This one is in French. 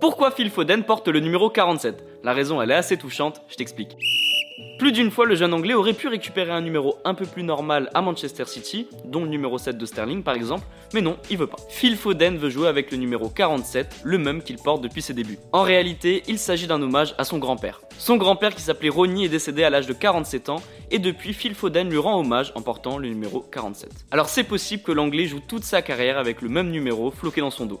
Pourquoi Phil Foden porte le numéro 47 La raison elle est assez touchante, je t'explique. Plus d'une fois, le jeune anglais aurait pu récupérer un numéro un peu plus normal à Manchester City, dont le numéro 7 de Sterling par exemple, mais non, il veut pas. Phil Foden veut jouer avec le numéro 47, le même qu'il porte depuis ses débuts. En réalité, il s'agit d'un hommage à son grand-père. Son grand-père qui s'appelait Ronnie est décédé à l'âge de 47 ans, et depuis, Phil Foden lui rend hommage en portant le numéro 47. Alors c'est possible que l'anglais joue toute sa carrière avec le même numéro floqué dans son dos.